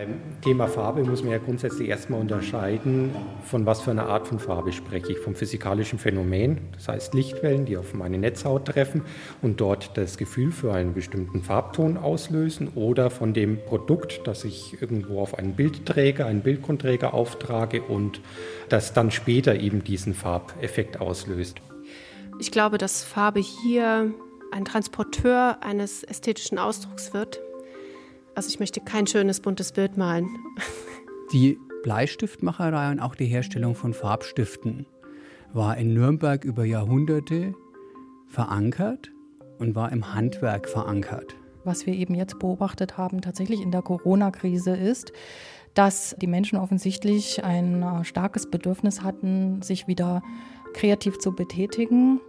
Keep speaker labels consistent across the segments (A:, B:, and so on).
A: Beim Thema Farbe muss man ja grundsätzlich erstmal unterscheiden, von was für einer Art von Farbe spreche ich. Vom physikalischen Phänomen, das heißt Lichtwellen, die auf meine Netzhaut treffen und dort das Gefühl für einen bestimmten Farbton auslösen, oder von dem Produkt, das ich irgendwo auf einen Bildträger, einen Bildgrundträger auftrage und das dann später eben diesen Farbeffekt auslöst.
B: Ich glaube, dass Farbe hier ein Transporteur eines ästhetischen Ausdrucks wird also ich möchte kein schönes buntes Bild malen.
C: Die Bleistiftmacherei und auch die Herstellung von Farbstiften war in Nürnberg über Jahrhunderte verankert und war im Handwerk verankert.
D: Was wir eben jetzt beobachtet haben, tatsächlich in der Corona-Krise ist, dass die Menschen offensichtlich ein äh, starkes Bedürfnis hatten, sich wieder kreativ zu betätigen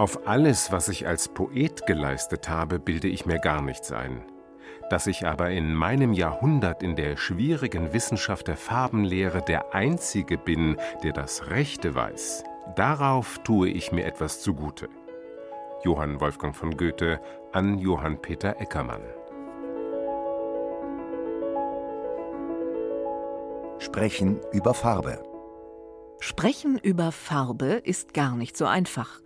E: Auf alles, was ich als Poet geleistet habe, bilde ich mir gar nichts ein. Dass ich aber in meinem Jahrhundert in der schwierigen Wissenschaft der Farbenlehre der Einzige bin, der das Rechte weiß, darauf tue ich mir etwas zugute. Johann Wolfgang von Goethe an Johann Peter Eckermann.
F: Sprechen über Farbe.
G: Sprechen über Farbe ist gar nicht so einfach.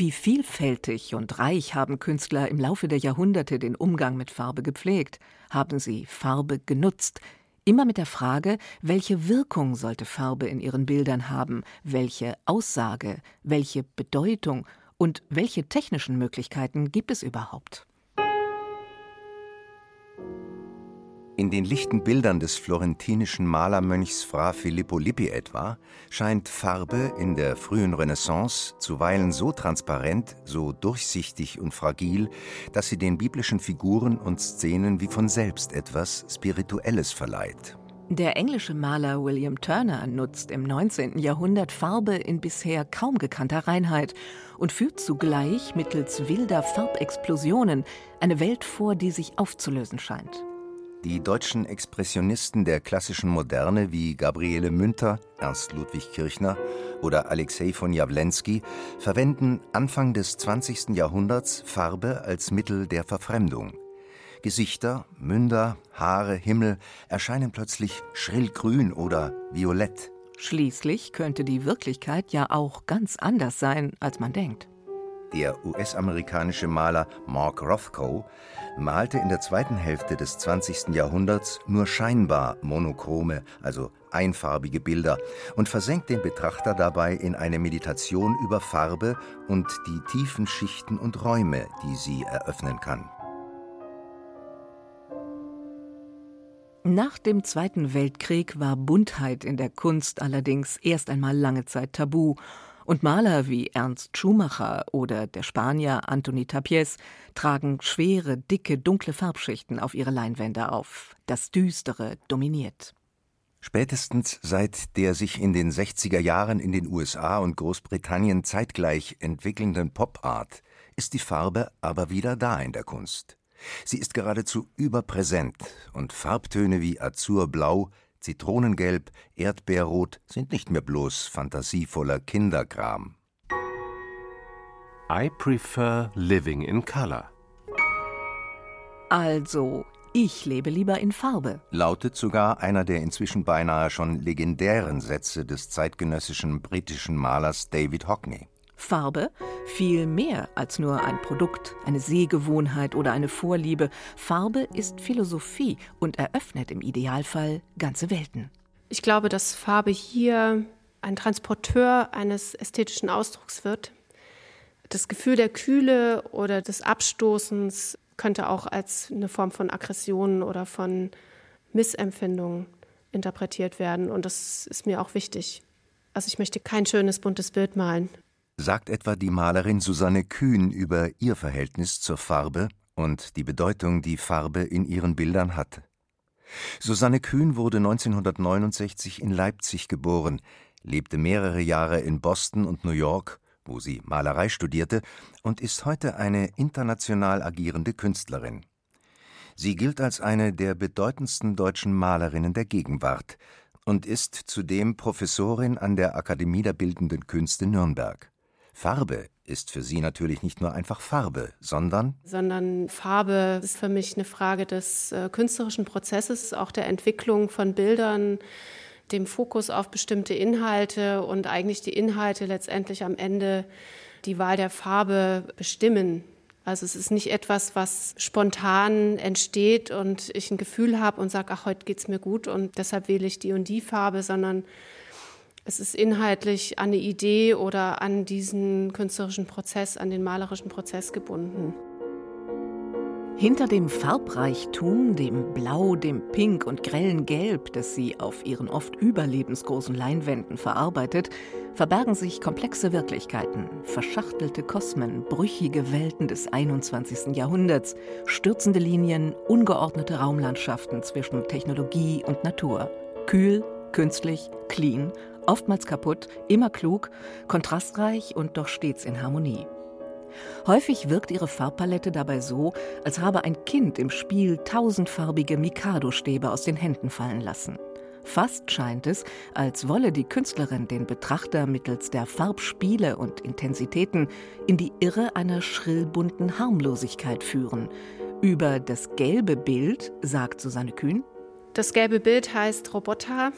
G: Wie vielfältig und reich haben Künstler im Laufe der Jahrhunderte den Umgang mit Farbe gepflegt, haben sie Farbe genutzt, immer mit der Frage, welche Wirkung sollte Farbe in ihren Bildern haben, welche Aussage, welche Bedeutung und welche technischen Möglichkeiten gibt es überhaupt.
F: In den lichten Bildern des florentinischen Malermönchs Fra Filippo Lippi etwa scheint Farbe in der frühen Renaissance zuweilen so transparent, so durchsichtig und fragil, dass sie den biblischen Figuren und Szenen wie von selbst etwas Spirituelles verleiht.
G: Der englische Maler William Turner nutzt im 19. Jahrhundert Farbe in bisher kaum gekannter Reinheit und führt zugleich mittels wilder Farbexplosionen eine Welt vor, die sich aufzulösen scheint.
F: Die deutschen Expressionisten der klassischen Moderne wie Gabriele Münter, Ernst Ludwig Kirchner oder Alexei von Jawlensky verwenden Anfang des 20. Jahrhunderts Farbe als Mittel der Verfremdung. Gesichter, Münder, Haare, Himmel erscheinen plötzlich schrillgrün oder violett.
G: Schließlich könnte die Wirklichkeit ja auch ganz anders sein, als man denkt.
F: Der US-amerikanische Maler Mark Rothko malte in der zweiten Hälfte des 20. Jahrhunderts nur scheinbar monochrome, also einfarbige Bilder und versenkt den Betrachter dabei in eine Meditation über Farbe und die tiefen Schichten und Räume, die sie eröffnen kann.
G: Nach dem Zweiten Weltkrieg war Buntheit in der Kunst allerdings erst einmal lange Zeit tabu und Maler wie Ernst Schumacher oder der Spanier Antoni Tapies tragen schwere, dicke, dunkle Farbschichten auf ihre Leinwände auf. Das Düstere dominiert.
F: Spätestens seit der sich in den 60er Jahren in den USA und Großbritannien zeitgleich entwickelnden Pop-Art ist die Farbe aber wieder da in der Kunst. Sie ist geradezu überpräsent und Farbtöne wie Azurblau, Zitronengelb, Erdbeerrot sind nicht mehr bloß fantasievoller Kinderkram.
E: I prefer living in color.
G: Also, ich lebe lieber in Farbe,
F: lautet sogar einer der inzwischen beinahe schon legendären Sätze des zeitgenössischen britischen Malers David Hockney.
G: Farbe viel mehr als nur ein Produkt, eine Sehgewohnheit oder eine Vorliebe. Farbe ist Philosophie und eröffnet im Idealfall ganze Welten.
B: Ich glaube, dass Farbe hier ein Transporteur eines ästhetischen Ausdrucks wird. Das Gefühl der Kühle oder des Abstoßens könnte auch als eine Form von Aggression oder von Missempfindung interpretiert werden. Und das ist mir auch wichtig. Also ich möchte kein schönes buntes Bild malen
F: sagt etwa die Malerin Susanne Kühn über ihr Verhältnis zur Farbe und die Bedeutung, die Farbe in ihren Bildern hat. Susanne Kühn wurde 1969 in Leipzig geboren, lebte mehrere Jahre in Boston und New York, wo sie Malerei studierte, und ist heute eine international agierende Künstlerin. Sie gilt als eine der bedeutendsten deutschen Malerinnen der Gegenwart und ist zudem Professorin an der Akademie der Bildenden Künste Nürnberg. Farbe ist für sie natürlich nicht nur einfach Farbe, sondern
B: sondern Farbe ist für mich eine Frage des äh, künstlerischen Prozesses, auch der Entwicklung von Bildern, dem Fokus auf bestimmte Inhalte und eigentlich die Inhalte letztendlich am Ende die Wahl der Farbe bestimmen. Also es ist nicht etwas, was spontan entsteht und ich ein Gefühl habe und sage, ach, heute geht es mir gut und deshalb wähle ich die und die Farbe, sondern es ist inhaltlich an eine Idee oder an diesen künstlerischen Prozess, an den malerischen Prozess gebunden.
G: Hinter dem Farbreichtum, dem Blau, dem Pink und grellen Gelb, das sie auf ihren oft überlebensgroßen Leinwänden verarbeitet, verbergen sich komplexe Wirklichkeiten, verschachtelte Kosmen, brüchige Welten des 21. Jahrhunderts, stürzende Linien, ungeordnete Raumlandschaften zwischen Technologie und Natur. Kühl, künstlich, clean, oftmals kaputt, immer klug, kontrastreich und doch stets in Harmonie. Häufig wirkt ihre Farbpalette dabei so, als habe ein Kind im Spiel tausendfarbige Mikado-Stäbe aus den Händen fallen lassen. Fast scheint es, als wolle die Künstlerin den Betrachter mittels der Farbspiele und Intensitäten in die Irre einer schrillbunten Harmlosigkeit führen. Über das gelbe Bild sagt Susanne Kühn.
B: Das gelbe Bild heißt Roboter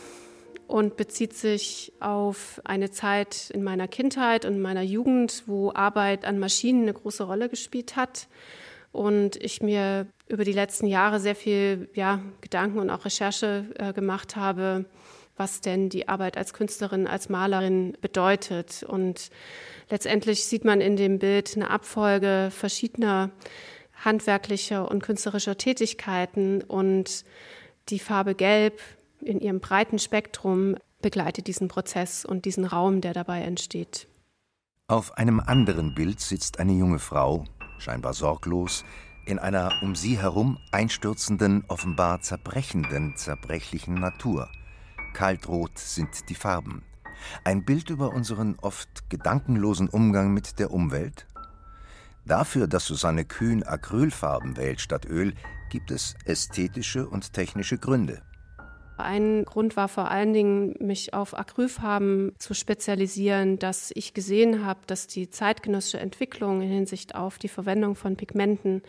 B: und bezieht sich auf eine Zeit in meiner Kindheit und meiner Jugend, wo Arbeit an Maschinen eine große Rolle gespielt hat. Und ich mir über die letzten Jahre sehr viel ja, Gedanken und auch Recherche äh, gemacht habe, was denn die Arbeit als Künstlerin, als Malerin bedeutet. Und letztendlich sieht man in dem Bild eine Abfolge verschiedener handwerklicher und künstlerischer Tätigkeiten und die Farbe Gelb in ihrem breiten Spektrum begleitet diesen Prozess und diesen Raum, der dabei entsteht.
F: Auf einem anderen Bild sitzt eine junge Frau, scheinbar sorglos, in einer um sie herum einstürzenden, offenbar zerbrechenden, zerbrechlichen Natur. Kaltrot sind die Farben. Ein Bild über unseren oft gedankenlosen Umgang mit der Umwelt? Dafür, dass Susanne Kühn Acrylfarben wählt statt Öl, gibt es ästhetische und technische Gründe.
B: Ein Grund war vor allen Dingen, mich auf Acrylfarben zu spezialisieren, dass ich gesehen habe, dass die zeitgenössische Entwicklung in Hinsicht auf die Verwendung von Pigmenten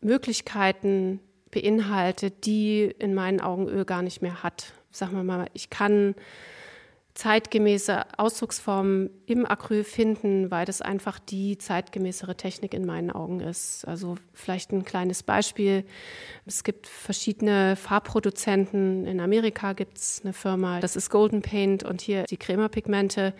B: Möglichkeiten beinhaltet, die in meinen Augen Öl gar nicht mehr hat. Sagen wir mal, ich kann zeitgemäße Ausdrucksformen im Acryl finden, weil das einfach die zeitgemäßere Technik in meinen Augen ist. Also vielleicht ein kleines Beispiel. Es gibt verschiedene Farbproduzenten. In Amerika gibt es eine Firma, das ist Golden Paint und hier die Crema-Pigmente,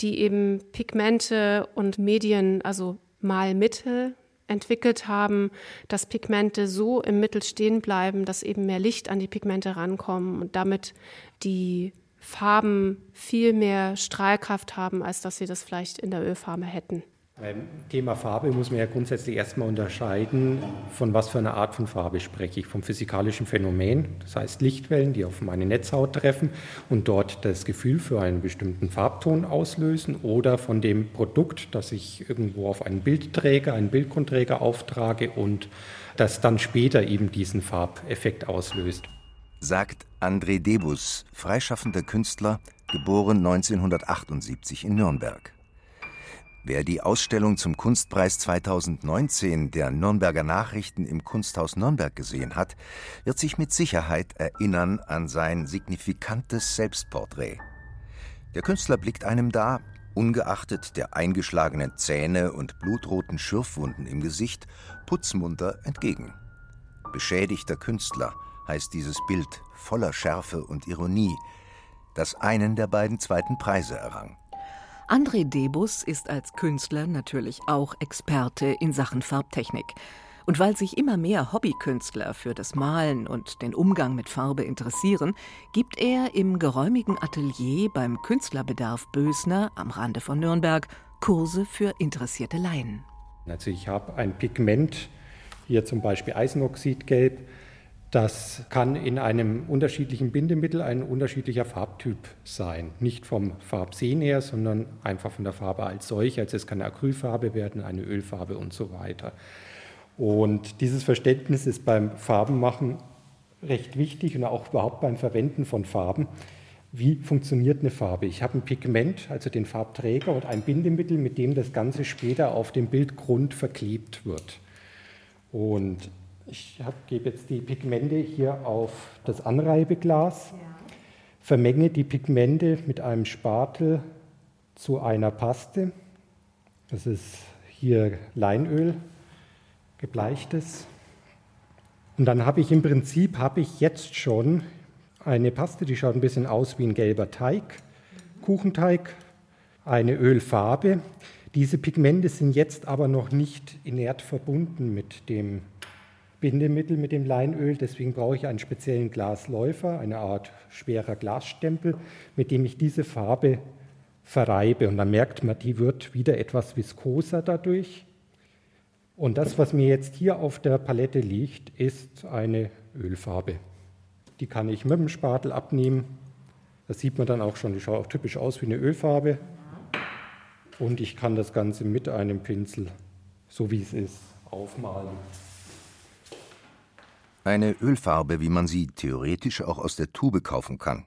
B: die eben Pigmente und Medien, also Malmittel, entwickelt haben, dass Pigmente so im Mittel stehen bleiben, dass eben mehr Licht an die Pigmente rankommen und damit die Farben viel mehr Strahlkraft haben, als dass sie das vielleicht in der Ölfarbe hätten.
A: Beim Thema Farbe muss man ja grundsätzlich erstmal unterscheiden, von was für einer Art von Farbe spreche ich. Vom physikalischen Phänomen, das heißt Lichtwellen, die auf meine Netzhaut treffen und dort das Gefühl für einen bestimmten Farbton auslösen oder von dem Produkt, das ich irgendwo auf einen Bildträger, einen Bildgrundträger auftrage und das dann später eben diesen Farbeffekt auslöst
F: sagt André Debus, freischaffender Künstler, geboren 1978 in Nürnberg. Wer die Ausstellung zum Kunstpreis 2019 der Nürnberger Nachrichten im Kunsthaus Nürnberg gesehen hat, wird sich mit Sicherheit erinnern an sein signifikantes Selbstporträt. Der Künstler blickt einem da, ungeachtet der eingeschlagenen Zähne und blutroten Schürfwunden im Gesicht, putzmunter entgegen. Beschädigter Künstler, heißt dieses Bild voller Schärfe und Ironie, das einen der beiden zweiten Preise errang.
G: André Debus ist als Künstler natürlich auch Experte in Sachen Farbtechnik. Und weil sich immer mehr Hobbykünstler für das Malen und den Umgang mit Farbe interessieren, gibt er im geräumigen Atelier beim Künstlerbedarf Bösner am Rande von Nürnberg Kurse für interessierte Laien.
A: Also ich habe ein Pigment, hier zum Beispiel Eisenoxidgelb, das kann in einem unterschiedlichen Bindemittel ein unterschiedlicher Farbtyp sein. Nicht vom Farbsehen her, sondern einfach von der Farbe als solche. Also es kann eine Acrylfarbe werden, eine Ölfarbe und so weiter. Und dieses Verständnis ist beim Farbenmachen recht wichtig und auch überhaupt beim Verwenden von Farben, wie funktioniert eine Farbe. Ich habe ein Pigment, also den Farbträger und ein Bindemittel, mit dem das Ganze später auf dem Bildgrund verklebt wird. Und ich gebe jetzt die Pigmente hier auf das Anreibeglas, ja. vermenge die Pigmente mit einem Spatel zu einer Paste. Das ist hier Leinöl, gebleichtes. Und dann habe ich im Prinzip, habe ich jetzt schon eine Paste, die schaut ein bisschen aus wie ein gelber Teig, Kuchenteig, eine Ölfarbe. Diese Pigmente sind jetzt aber noch nicht inert verbunden mit dem Bindemittel, mit dem Leinöl. Deswegen brauche ich einen speziellen Glasläufer, eine Art schwerer Glasstempel, mit dem ich diese Farbe verreibe. Und dann merkt man, die wird wieder etwas viskoser dadurch. Und das, was mir jetzt hier auf der Palette liegt, ist eine Ölfarbe. Die kann ich mit dem Spatel abnehmen. Das sieht man dann auch schon, die schaut auch typisch aus wie eine Ölfarbe. Und ich kann das Ganze mit einem Pinsel, so wie es ist, aufmalen.
F: Eine Ölfarbe, wie man sie theoretisch auch aus der Tube kaufen kann.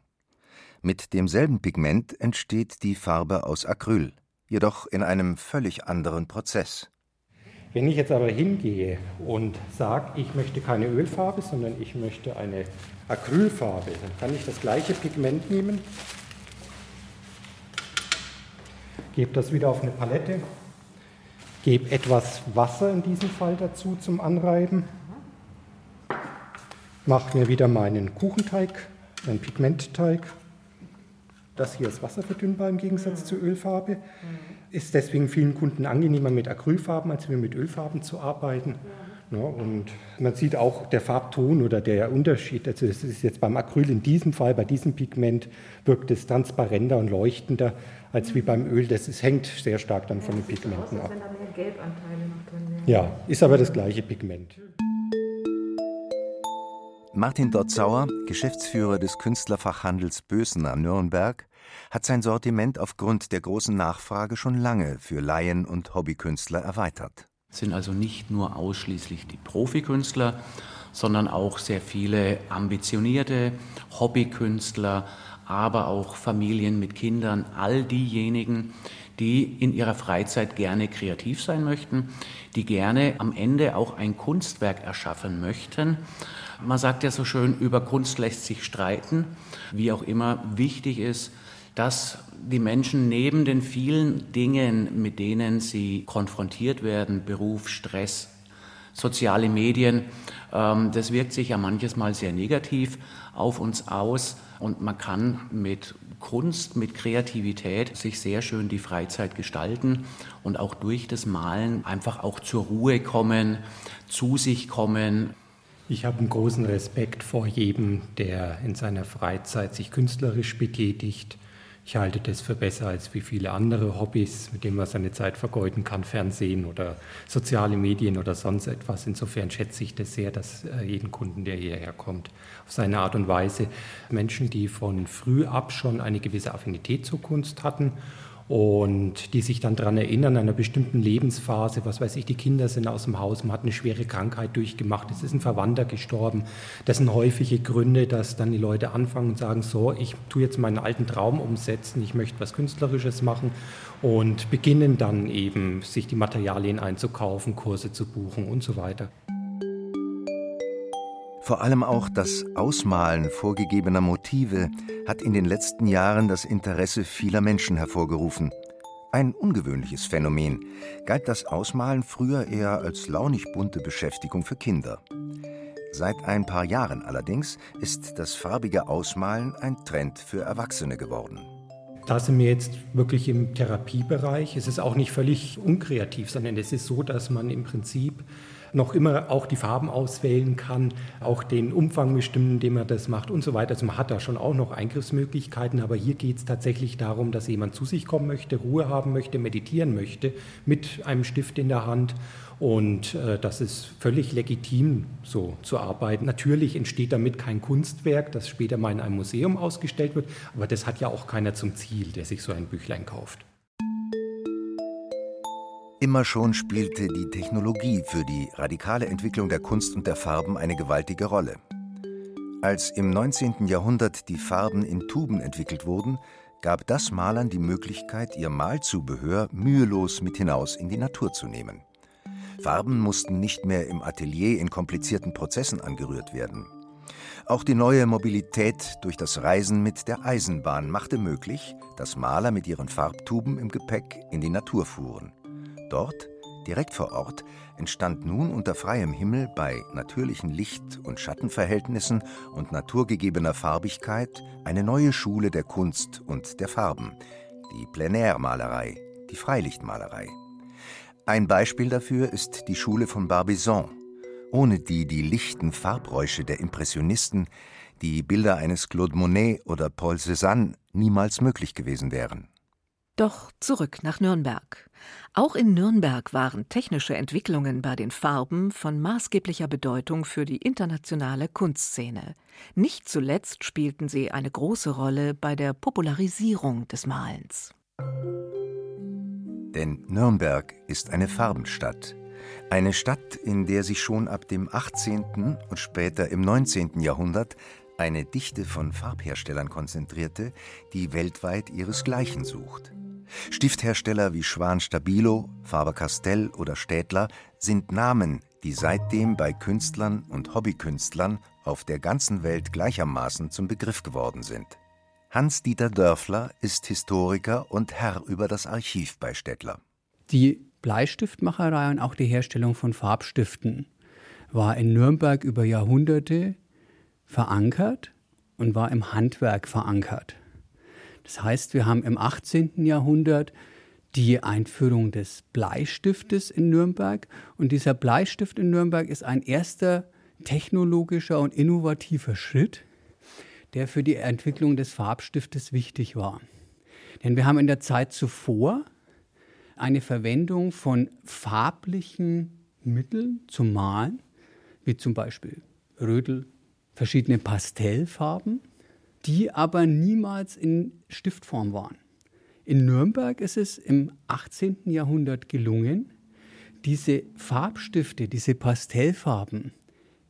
F: Mit demselben Pigment entsteht die Farbe aus Acryl, jedoch in einem völlig anderen Prozess.
A: Wenn ich jetzt aber hingehe und sage, ich möchte keine Ölfarbe, sondern ich möchte eine Acrylfarbe, dann kann ich das gleiche Pigment nehmen, gebe das wieder auf eine Palette, gebe etwas Wasser in diesem Fall dazu zum Anreiben, mache mir wieder meinen Kuchenteig, meinen Pigmentteig. Das hier ist wasserverdünnbar im Gegensatz zur Ölfarbe ist deswegen vielen Kunden angenehmer mit Acrylfarben, als mit Ölfarben zu arbeiten. Ja, und man sieht auch der Farbton oder der Unterschied. Also es ist jetzt beim Acryl in diesem Fall, bei diesem Pigment, wirkt es transparenter und leuchtender als wie beim Öl. Das ist, hängt sehr stark dann ja, von den Pigmenten aus, ab. Wenn da mehr Gelbanteile noch drin wären. Ja, ist aber das gleiche Pigment.
F: Martin Dotzauer, Geschäftsführer des Künstlerfachhandels Bösener Nürnberg, hat sein Sortiment aufgrund der großen Nachfrage schon lange für Laien und Hobbykünstler erweitert.
H: Es sind also nicht nur ausschließlich die Profikünstler, sondern auch sehr viele ambitionierte Hobbykünstler, aber auch Familien mit Kindern, all diejenigen, die in ihrer Freizeit gerne kreativ sein möchten, die gerne am Ende auch ein Kunstwerk erschaffen möchten. Man sagt ja so schön, über Kunst lässt sich streiten. Wie auch immer, wichtig ist, dass die Menschen neben den vielen Dingen, mit denen sie konfrontiert werden, Beruf, Stress, soziale Medien, ähm, das wirkt sich ja manches Mal sehr negativ auf uns aus und man kann mit Kunst, mit Kreativität sich sehr schön die Freizeit gestalten und auch durch das Malen einfach auch zur Ruhe kommen, zu sich kommen.
A: Ich habe einen großen Respekt vor jedem, der in seiner Freizeit sich künstlerisch betätigt ich halte das für besser als wie viele andere Hobbys, mit denen man seine Zeit vergeuden kann, Fernsehen oder soziale Medien oder sonst etwas. Insofern schätze ich das sehr, dass äh, jeden Kunden, der hierher kommt, auf seine Art und Weise Menschen, die von früh ab schon eine gewisse Affinität zur Kunst hatten und die sich dann daran erinnern, einer bestimmten Lebensphase, was weiß ich, die Kinder sind aus dem Haus, man hat eine schwere Krankheit durchgemacht, es ist ein Verwandter gestorben. Das sind häufige Gründe, dass dann die Leute anfangen und sagen, so, ich tue jetzt meinen alten Traum umsetzen, ich möchte was Künstlerisches machen und beginnen dann eben, sich die Materialien einzukaufen, Kurse zu buchen und so weiter.
F: Vor allem auch das Ausmalen vorgegebener Motive hat in den letzten Jahren das Interesse vieler Menschen hervorgerufen. Ein ungewöhnliches Phänomen, galt das Ausmalen früher eher als launig bunte Beschäftigung für Kinder. Seit ein paar Jahren allerdings ist das farbige Ausmalen ein Trend für Erwachsene geworden.
A: Da sind wir jetzt wirklich im Therapiebereich. Es ist auch nicht völlig unkreativ, sondern es ist so, dass man im Prinzip noch immer auch die Farben auswählen kann, auch den Umfang bestimmen, indem man das macht und so weiter. Also man hat da schon auch noch Eingriffsmöglichkeiten, aber hier geht es tatsächlich darum, dass jemand zu sich kommen möchte, Ruhe haben möchte, meditieren möchte mit einem Stift in der Hand. Und äh, das ist völlig legitim, so zu arbeiten. Natürlich entsteht damit kein Kunstwerk, das später mal in einem Museum ausgestellt wird, aber das hat ja auch keiner zum Ziel, der sich so ein Büchlein kauft.
F: Immer schon spielte die Technologie für die radikale Entwicklung der Kunst und der Farben eine gewaltige Rolle. Als im 19. Jahrhundert die Farben in Tuben entwickelt wurden, gab das Malern die Möglichkeit, ihr Malzubehör mühelos mit hinaus in die Natur zu nehmen. Farben mussten nicht mehr im Atelier in komplizierten Prozessen angerührt werden. Auch die neue Mobilität durch das Reisen mit der Eisenbahn machte möglich, dass Maler mit ihren Farbtuben im Gepäck in die Natur fuhren. Dort, direkt vor Ort, entstand nun unter freiem Himmel bei natürlichen Licht- und Schattenverhältnissen und naturgegebener Farbigkeit eine neue Schule der Kunst und der Farben, die Plenärmalerei, die Freilichtmalerei. Ein Beispiel dafür ist die Schule von Barbizon, ohne die die lichten Farbräusche der Impressionisten, die Bilder eines Claude Monet oder Paul Cézanne niemals möglich gewesen wären.
G: Doch zurück nach Nürnberg. Auch in Nürnberg waren technische Entwicklungen bei den Farben von maßgeblicher Bedeutung für die internationale Kunstszene. Nicht zuletzt spielten sie eine große Rolle bei der Popularisierung des Malens.
F: Denn Nürnberg ist eine Farbenstadt. Eine Stadt, in der sich schon ab dem 18. und später im 19. Jahrhundert eine Dichte von Farbherstellern konzentrierte, die weltweit ihresgleichen sucht. Stifthersteller wie Schwan Stabilo, Faber-Castell oder Städtler sind Namen, die seitdem bei Künstlern und Hobbykünstlern auf der ganzen Welt gleichermaßen zum Begriff geworden sind. Hans-Dieter Dörfler ist Historiker und Herr über das Archiv bei Städtler.
C: Die Bleistiftmacherei und auch die Herstellung von Farbstiften war in Nürnberg über Jahrhunderte verankert und war im Handwerk verankert. Das heißt, wir haben im 18. Jahrhundert die Einführung des Bleistiftes in Nürnberg. Und dieser Bleistift in Nürnberg ist ein erster technologischer und innovativer Schritt, der für die Entwicklung des Farbstiftes wichtig war. Denn wir haben in der Zeit zuvor eine Verwendung von farblichen Mitteln zum Malen, wie zum Beispiel Rödel, verschiedene Pastellfarben, die aber niemals in Stiftform waren. In Nürnberg ist es im 18. Jahrhundert gelungen, diese Farbstifte, diese Pastellfarben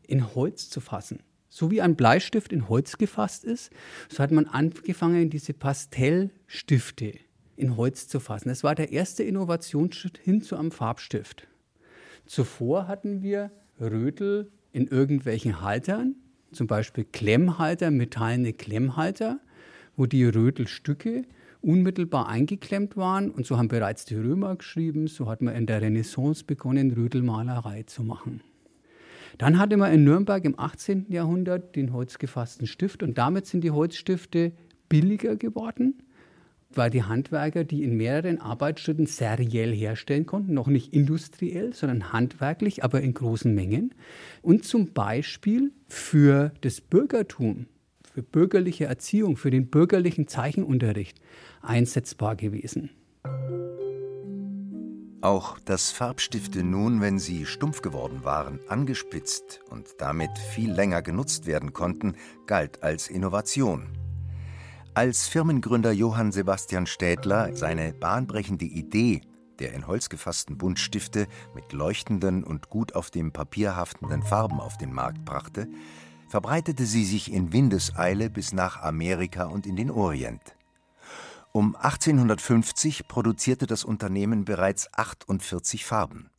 C: in Holz zu fassen. So wie ein Bleistift in Holz gefasst ist, so hat man angefangen, diese Pastellstifte in Holz zu fassen. Das war der erste Innovationsschritt hin zu einem Farbstift. Zuvor hatten wir Rötel in irgendwelchen Haltern, zum Beispiel Klemmhalter, metallene Klemmhalter, wo die Rötelstücke unmittelbar eingeklemmt waren. Und so haben bereits die Römer geschrieben, so hat man in der Renaissance begonnen, Rötelmalerei zu machen. Dann hatte man in Nürnberg im 18. Jahrhundert den holzgefassten Stift und damit sind die Holzstifte billiger geworden weil die Handwerker die in mehreren Arbeitsschritten seriell herstellen konnten, noch nicht industriell, sondern handwerklich, aber in großen Mengen. Und zum Beispiel für das Bürgertum, für bürgerliche Erziehung, für den bürgerlichen Zeichenunterricht einsetzbar gewesen.
F: Auch dass Farbstifte nun, wenn sie stumpf geworden waren, angespitzt und damit viel länger genutzt werden konnten, galt als Innovation. Als Firmengründer Johann Sebastian Städtler seine bahnbrechende Idee der in Holz gefassten Buntstifte mit leuchtenden und gut auf dem Papier haftenden Farben auf den Markt brachte, verbreitete sie sich in Windeseile bis nach Amerika und in den Orient. Um 1850 produzierte das Unternehmen bereits 48 Farben.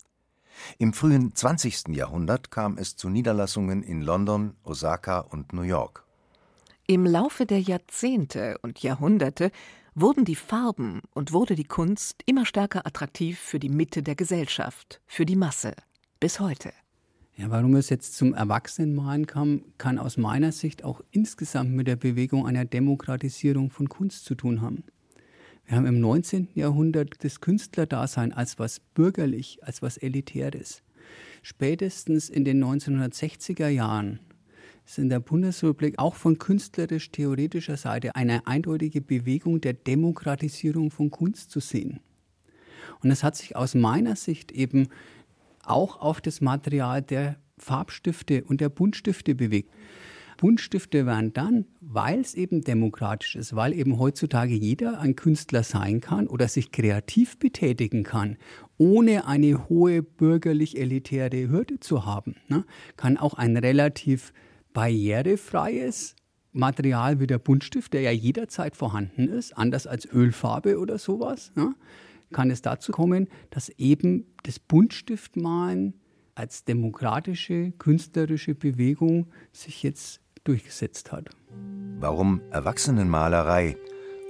F: Im frühen 20. Jahrhundert kam es zu Niederlassungen in London, Osaka und New York.
G: Im Laufe der Jahrzehnte und Jahrhunderte wurden die Farben und wurde die Kunst immer stärker attraktiv für die Mitte der Gesellschaft, für die Masse, bis heute.
C: Ja, warum es jetzt zum Erwachsenenmalen kam, kann aus meiner Sicht auch insgesamt mit der Bewegung einer Demokratisierung von Kunst zu tun haben. Wir haben im 19. Jahrhundert das Künstlerdasein als was bürgerlich, als was elitäres. Spätestens in den 1960er Jahren ist in der Bundesrepublik auch von künstlerisch-theoretischer Seite eine eindeutige Bewegung der Demokratisierung von Kunst zu sehen. Und das hat sich aus meiner Sicht eben auch auf das Material der Farbstifte und der Buntstifte bewegt. Buntstifte werden dann, weil es eben demokratisch ist, weil eben heutzutage jeder ein Künstler sein kann oder sich kreativ betätigen kann, ohne eine hohe bürgerlich-elitäre Hürde zu haben, ne, kann auch ein relativ barrierefreies Material wie der Buntstift, der ja jederzeit vorhanden ist, anders als Ölfarbe oder sowas, ja, kann es dazu kommen, dass eben das Buntstiftmalen als demokratische künstlerische Bewegung sich jetzt durchgesetzt hat.
F: Warum Erwachsenenmalerei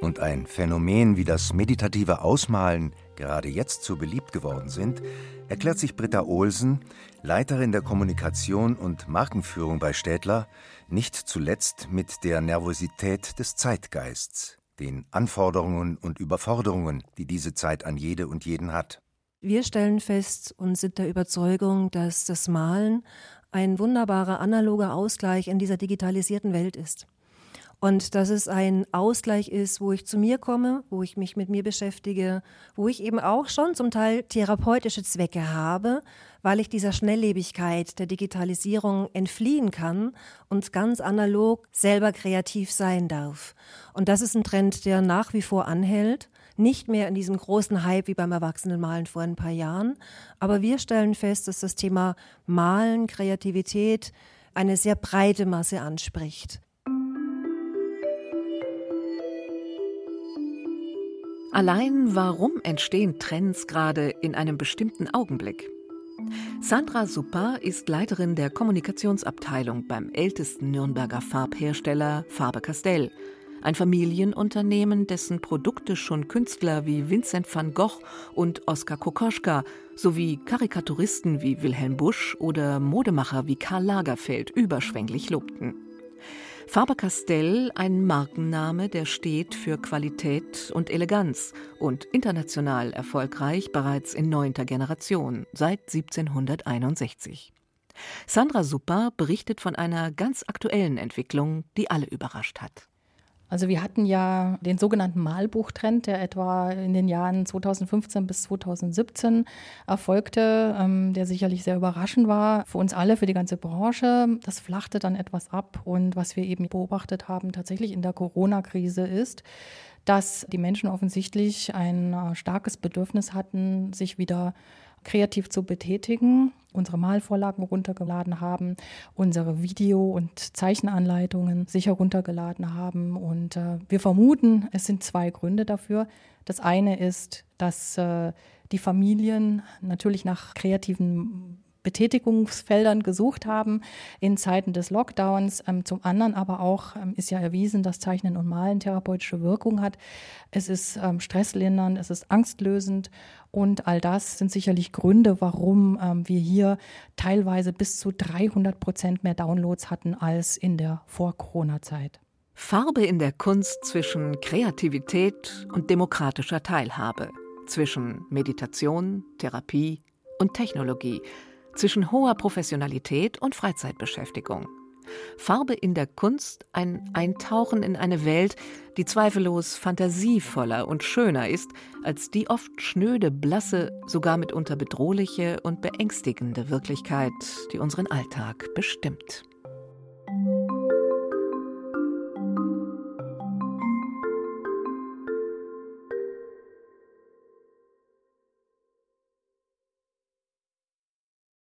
F: und ein Phänomen wie das meditative Ausmalen gerade jetzt so beliebt geworden sind, erklärt sich Britta Olsen, Leiterin der Kommunikation und Markenführung bei Städtler, nicht zuletzt mit der Nervosität des Zeitgeists, den Anforderungen und Überforderungen, die diese Zeit an jede und jeden hat.
I: Wir stellen fest und sind der Überzeugung, dass das Malen ein wunderbarer analoger Ausgleich in dieser digitalisierten Welt ist. Und dass es ein Ausgleich ist, wo ich zu mir komme, wo ich mich mit mir beschäftige, wo ich eben auch schon zum Teil therapeutische Zwecke habe, weil ich dieser Schnelllebigkeit der Digitalisierung entfliehen kann und ganz analog selber kreativ sein darf. Und das ist ein Trend, der nach wie vor anhält. Nicht mehr in diesem großen Hype wie beim Erwachsenenmalen vor ein paar Jahren. Aber wir stellen fest, dass das Thema Malen, Kreativität eine sehr breite Masse anspricht.
G: Allein warum entstehen Trends gerade in einem bestimmten Augenblick? Sandra Suppa ist Leiterin der Kommunikationsabteilung beim ältesten Nürnberger Farbhersteller Faber Castell, ein Familienunternehmen, dessen Produkte schon Künstler wie Vincent van Gogh und Oskar Kokoschka sowie Karikaturisten wie Wilhelm Busch oder Modemacher wie Karl Lagerfeld überschwänglich lobten. Faber-Castell ein Markenname, der steht für Qualität und Eleganz und international erfolgreich bereits in neunter Generation seit 1761. Sandra Supper berichtet von einer ganz aktuellen Entwicklung, die alle überrascht hat.
D: Also wir hatten ja den sogenannten Malbuchtrend, der etwa in den Jahren 2015 bis 2017 erfolgte, ähm, der sicherlich sehr überraschend war für uns alle, für die ganze Branche. Das flachte dann etwas ab und was wir eben beobachtet haben tatsächlich in der Corona-Krise ist, dass die Menschen offensichtlich ein äh, starkes Bedürfnis hatten, sich wieder kreativ zu betätigen, unsere Malvorlagen runtergeladen haben, unsere Video- und Zeichenanleitungen sicher runtergeladen haben. Und äh, wir vermuten, es sind zwei Gründe dafür. Das eine ist, dass äh, die Familien natürlich nach kreativen Betätigungsfeldern gesucht haben in Zeiten des Lockdowns. Ähm, zum anderen aber auch ähm, ist ja erwiesen, dass Zeichnen und Malen therapeutische Wirkung hat. Es ist ähm, stresslindernd, es ist angstlösend und all das sind sicherlich Gründe, warum wir hier teilweise bis zu 300 Prozent mehr Downloads hatten als in der Vor-Corona-Zeit.
G: Farbe in der Kunst zwischen Kreativität und demokratischer Teilhabe, zwischen Meditation, Therapie und Technologie – zwischen hoher Professionalität und Freizeitbeschäftigung. Farbe in der Kunst ein Eintauchen in eine Welt, die zweifellos fantasievoller und schöner ist als die oft schnöde, blasse, sogar mitunter bedrohliche und beängstigende Wirklichkeit, die unseren Alltag bestimmt.